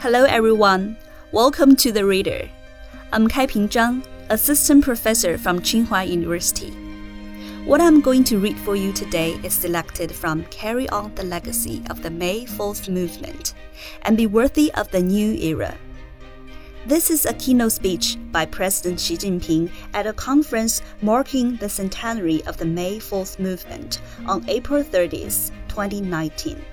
Hello, everyone. Welcome to The Reader. I'm Kaiping Zhang, Assistant Professor from Tsinghua University. What I'm going to read for you today is selected from Carry On the Legacy of the May 4th Movement and Be Worthy of the New Era. This is a keynote speech by President Xi Jinping at a conference marking the centenary of the May 4th Movement on April 30th, 2019.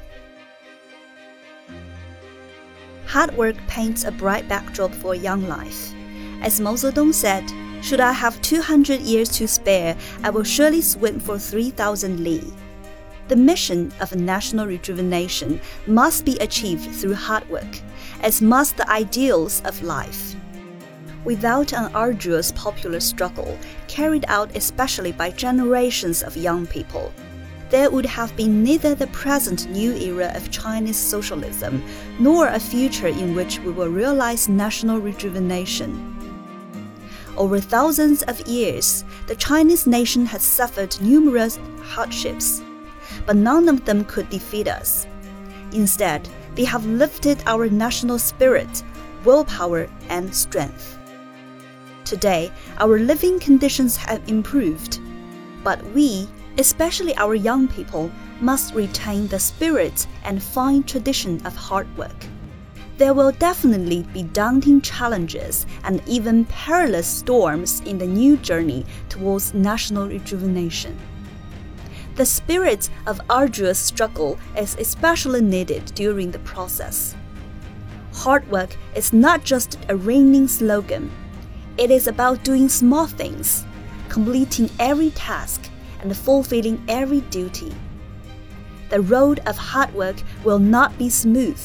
Hard work paints a bright backdrop for young life. As Mao Zedong said, should I have 200 years to spare, I will surely swim for 3,000 li. The mission of a national rejuvenation must be achieved through hard work, as must the ideals of life. Without an arduous popular struggle, carried out especially by generations of young people, there would have been neither the present new era of Chinese socialism nor a future in which we will realize national rejuvenation. Over thousands of years, the Chinese nation has suffered numerous hardships, but none of them could defeat us. Instead, they have lifted our national spirit, willpower, and strength. Today, our living conditions have improved, but we, especially our young people, must retain the spirit and fine tradition of hard work. There will definitely be daunting challenges and even perilous storms in the new journey towards national rejuvenation. The spirit of arduous struggle is especially needed during the process. Hard work is not just a ringing slogan, it is about doing small things, completing every task, and fulfilling every duty. The road of hard work will not be smooth.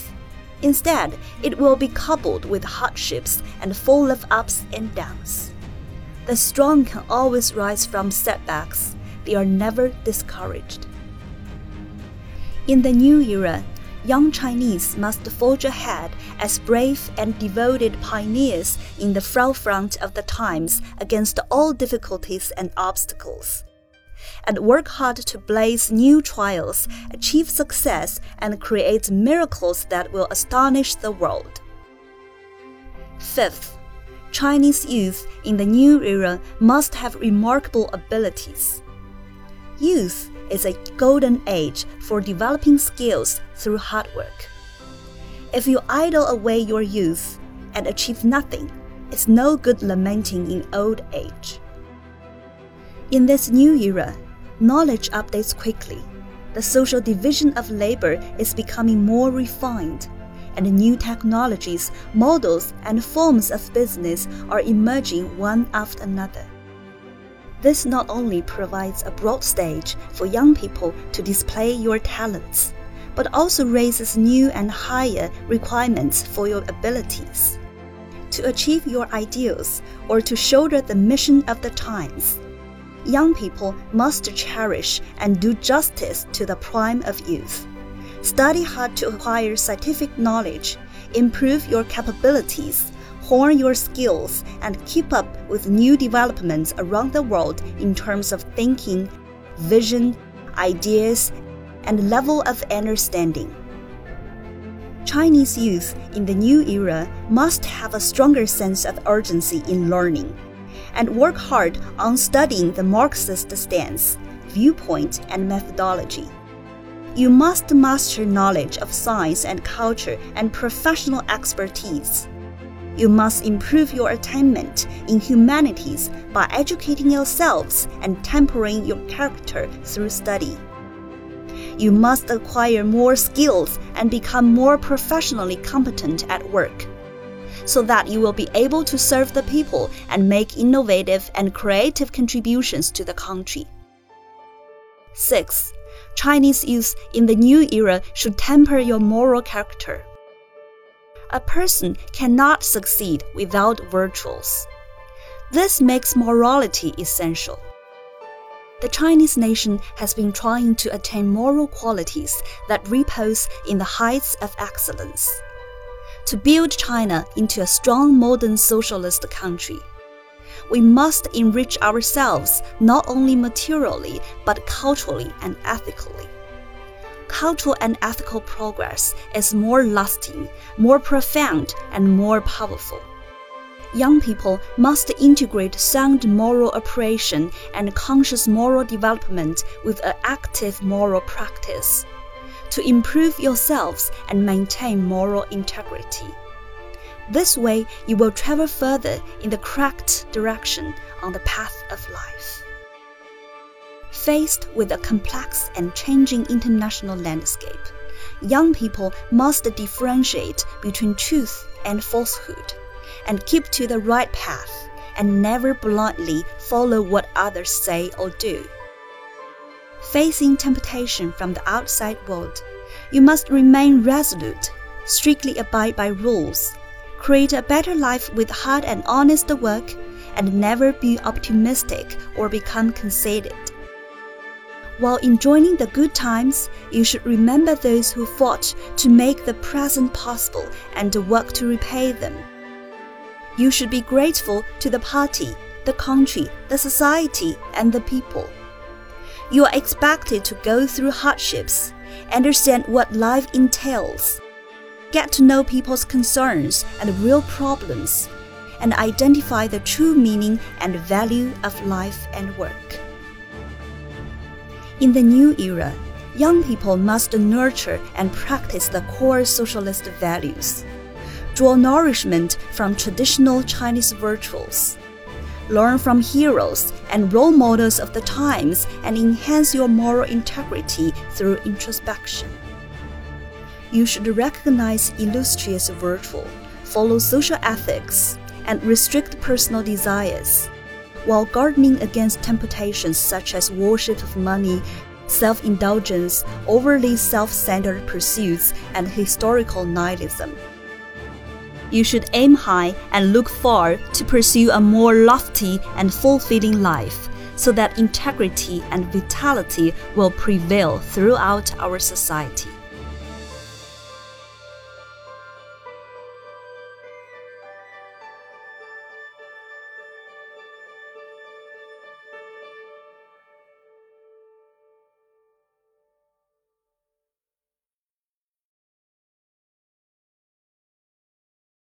Instead, it will be coupled with hardships and full of ups and downs. The strong can always rise from setbacks, they are never discouraged. In the new era, young Chinese must forge ahead as brave and devoted pioneers in the forefront of the times against all difficulties and obstacles and work hard to blaze new trails, achieve success, and create miracles that will astonish the world. Fifth, Chinese youth in the new era must have remarkable abilities. Youth is a golden age for developing skills through hard work. If you idle away your youth and achieve nothing, it's no good lamenting in old age. In this new era, knowledge updates quickly. The social division of labor is becoming more refined, and new technologies, models, and forms of business are emerging one after another. This not only provides a broad stage for young people to display your talents, but also raises new and higher requirements for your abilities. To achieve your ideals or to shoulder the mission of the times, young people must cherish and do justice to the prime of youth. Study hard to acquire scientific knowledge, improve your capabilities, hone your skills, and keep up with new developments around the world in terms of thinking, vision, ideas, and level of understanding. Chinese youth in the new era must have a stronger sense of urgency in learning and work hard on studying the Marxist stance, viewpoint, and methodology. You must master knowledge of science and culture and professional expertise. You must improve your attainment in humanities by educating yourselves and tempering your character through study. You must acquire more skills and become more professionally competent at work so that you will be able to serve the people and make innovative and creative contributions to the country. 6. Chinese youth in the new era should temper your moral character. A person cannot succeed without virtues. This makes morality essential. The Chinese nation has been trying to attain moral qualities that repose in the heights of excellence to build China into a strong modern socialist country. We must enrich ourselves not only materially but culturally and ethically. cultural and ethical progress is more lasting, more profound, and more powerful. Young people must integrate sound moral operation and conscious moral development with an active moral practice to improve yourselves and maintain moral integrity. This way, you will travel further in the correct direction on the path of life. Faced with a complex and changing international landscape, young people must differentiate between truth and falsehood and keep to the right path and never blindly follow what others say or do. Facing temptation from the outside world, you must remain resolute, strictly abide by rules, create a better life with hard and honest work, and never be optimistic or become conceited. While enjoying the good times, you should remember those who fought to make the present possible and work to repay them. You should be grateful to the party, the country, the society, and the people. You are expected to go through hardships, understand what life entails, get to know people's concerns and real problems, and identify the true meaning and value of life and work. In the new era, young people must nurture and practice the core socialist values, draw nourishment from traditional Chinese virtues, learn from heroes and role models of the times, and enhance your moral integrity through introspection. You should recognize illustrious virtue, follow social ethics, and restrict personal desires while guarding against temptations such as worship of money, self indulgence, overly self centered pursuits, and historical nihilism. You should aim high and look far to pursue a more lofty and fulfilling life, so that integrity and vitality will prevail throughout our society.